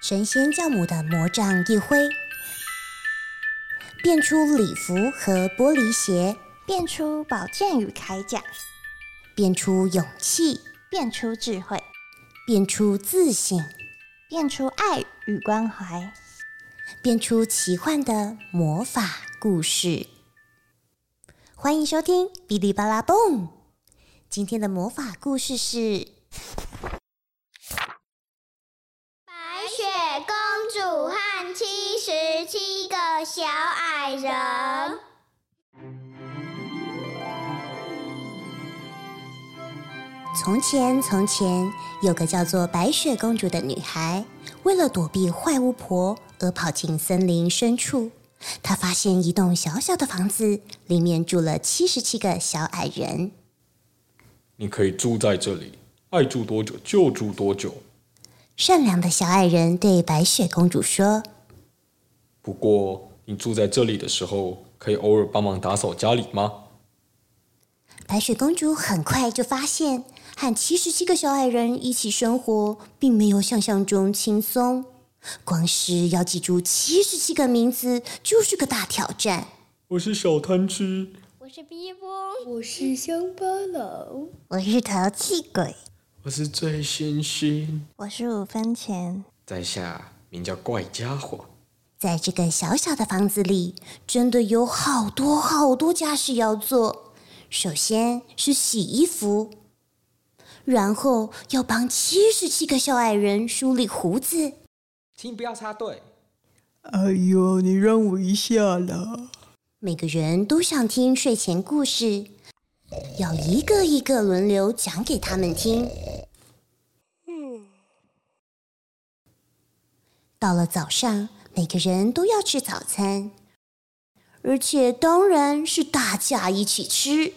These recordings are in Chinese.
神仙教母的魔杖一挥，变出礼服和玻璃鞋，变出宝剑与铠甲，变出勇气，变出智慧，变出自信，变出爱与关怀，变出奇幻的魔法故事。欢迎收听《哔哩吧啦蹦》。今天的魔法故事是。从前，从前有个叫做白雪公主的女孩，为了躲避坏巫婆而跑进森林深处。她发现一栋小小的房子，里面住了七十七个小矮人。你可以住在这里，爱住多久就住多久。善良的小矮人对白雪公主说：“不过。”你住在这里的时候，可以偶尔帮忙打扫家里吗？白雪公主很快就发现，和七十七个小矮人一起生活，并没有想象中轻松。光是要记住七十七个名字，就是个大挑战。我是小贪吃，我是逼波，我是乡巴佬，我是淘气鬼，我是最星星，我是五分钱，在下名叫怪家伙。在这个小小的房子里，真的有好多好多家事要做。首先是洗衣服，然后要帮七十七个小矮人梳理胡子。请不要插队。哎呦，你让我一下啦！每个人都想听睡前故事，要一个一个轮流讲给他们听。到了早上。每个人都要吃早餐，而且当然是大家一起吃。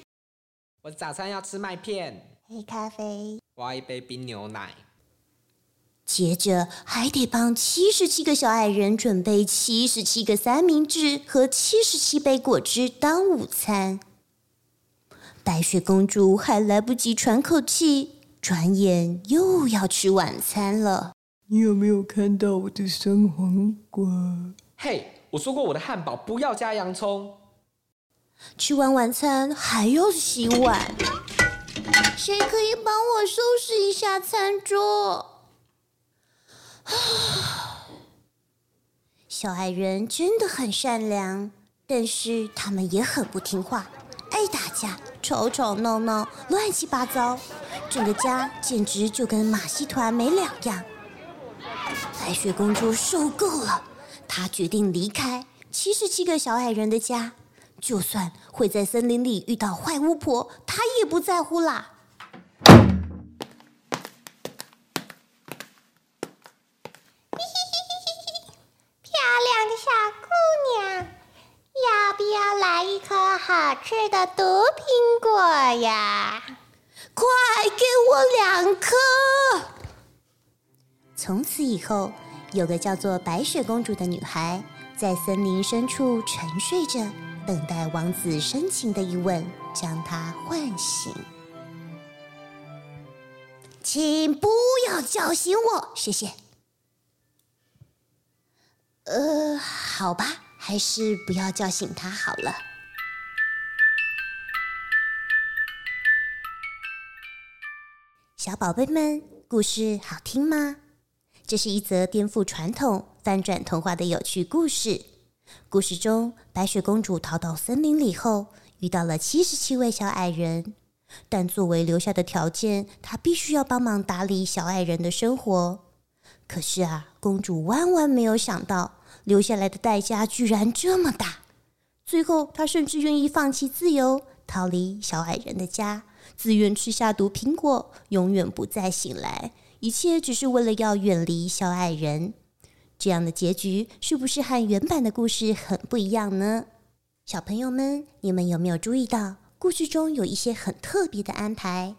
我早餐要吃麦片、黑咖啡，挖一杯冰牛奶。接着还得帮七十七个小矮人准备七十七个三明治和七十七杯果汁当午餐。白雪公主还来不及喘口气，转眼又要吃晚餐了。你有没有看到我的生黄瓜？嘿，我说过我的汉堡不要加洋葱。吃完晚餐还要洗碗，谁可以帮我收拾一下餐桌？小矮人真的很善良，但是他们也很不听话，爱打架，吵吵闹闹，乱七八糟，整个家简直就跟马戏团没两样。白雪公主受够了，她决定离开七十七个小矮人的家，就算会在森林里遇到坏巫婆，她也不在乎啦。漂亮的小姑娘，要不要来一颗好吃的毒苹果呀？快给我两颗！从此以后，有个叫做白雪公主的女孩，在森林深处沉睡着，等待王子深情的一吻将她唤醒。请不要叫醒我，谢谢。呃，好吧，还是不要叫醒他好了。小宝贝们，故事好听吗？这是一则颠覆传统、翻转童话的有趣故事。故事中，白雪公主逃到森林里后，遇到了七十七位小矮人，但作为留下的条件，她必须要帮忙打理小矮人的生活。可是啊，公主万万没有想到，留下来的代价居然这么大。最后，她甚至愿意放弃自由，逃离小矮人的家，自愿吃下毒苹果，永远不再醒来。一切只是为了要远离小矮人，这样的结局是不是和原版的故事很不一样呢？小朋友们，你们有没有注意到故事中有一些很特别的安排？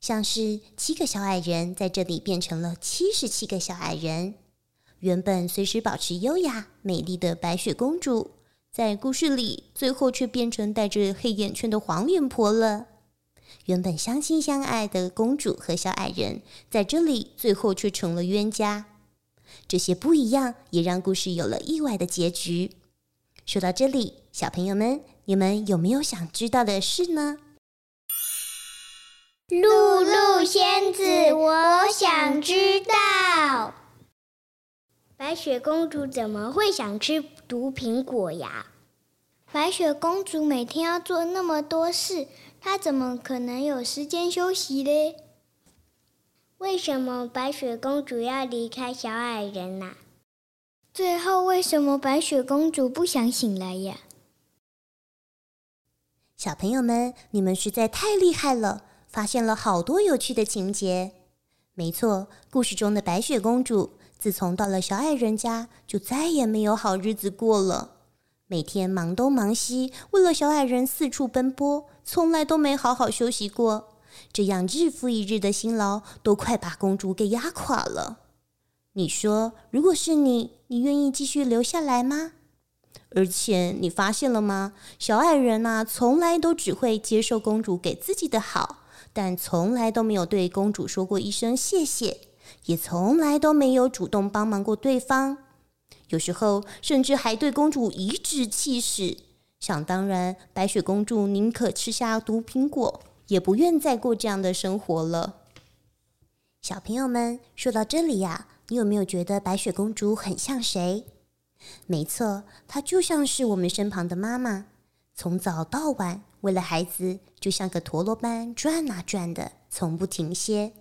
像是七个小矮人在这里变成了七十七个小矮人，原本随时保持优雅美丽的白雪公主，在故事里最后却变成戴着黑眼圈的黄脸婆了。原本相亲相爱的公主和小矮人，在这里最后却成了冤家。这些不一样也让故事有了意外的结局。说到这里，小朋友们，你们有没有想知道的事呢？露露仙子，我想知道，白雪公主怎么会想吃毒苹果呀？白雪公主每天要做那么多事，她怎么可能有时间休息嘞？为什么白雪公主要离开小矮人呐、最后，为什么白雪公主不想醒来呀？小朋友们，你们实在太厉害了，发现了好多有趣的情节。没错，故事中的白雪公主自从到了小矮人家，就再也没有好日子过了。每天忙东忙西，为了小矮人四处奔波，从来都没好好休息过。这样日复一日的辛劳，都快把公主给压垮了。你说，如果是你，你愿意继续留下来吗？而且你发现了吗？小矮人呐、从来都只会接受公主给自己的好，但从来都没有对公主说过一声谢谢，也从来都没有主动帮忙过对方。有时候甚至还对公主颐指气使。想当然，白雪公主宁可吃下毒苹果，也不愿再过这样的生活了。小朋友们，说到这里呀、你有没有觉得白雪公主很像谁？没错，她就像是我们身旁的妈妈，从早到晚为了孩子，就像个陀螺般转啊转的，从不停歇。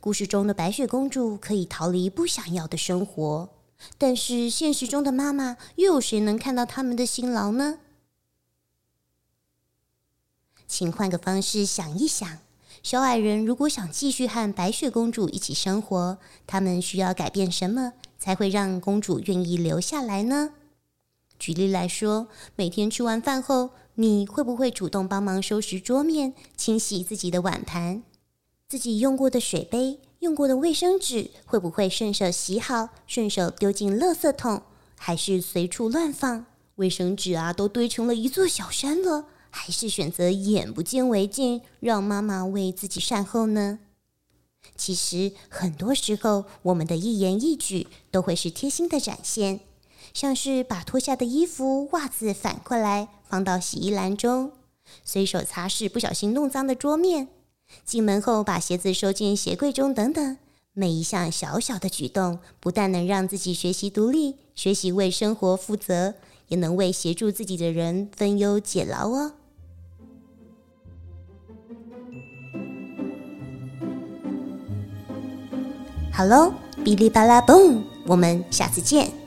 故事中的白雪公主可以逃离不想要的生活，但是现实中的妈妈，又有谁能看到他们的辛劳呢？请换个方式想一想，小矮人如果想继续和白雪公主一起生活，他们需要改变什么，才会让公主愿意留下来呢？举例来说，每天吃完饭后，你会不会主动帮忙收拾桌面、清洗自己的碗盘？自己用过的水杯、用过的卫生纸，会不会顺手洗好，顺手丢进垃圾桶，还是随处乱放？卫生纸啊，都堆成了一座小山了，还是选择眼不见为净，让妈妈为自己善后呢？其实很多时候，我们的一言一举都会是贴心的展现，像是把脱下的衣服、袜子反过来放到洗衣篮中，随手擦拭不小心弄脏的桌面，进门后把鞋子收进鞋柜中等等。每一项小小的举动，不但能让自己学习独立，学习为生活负责，也能为协助自己的人分忧解劳哦。好喽，哔哩吧啦，boom！，我们下次见。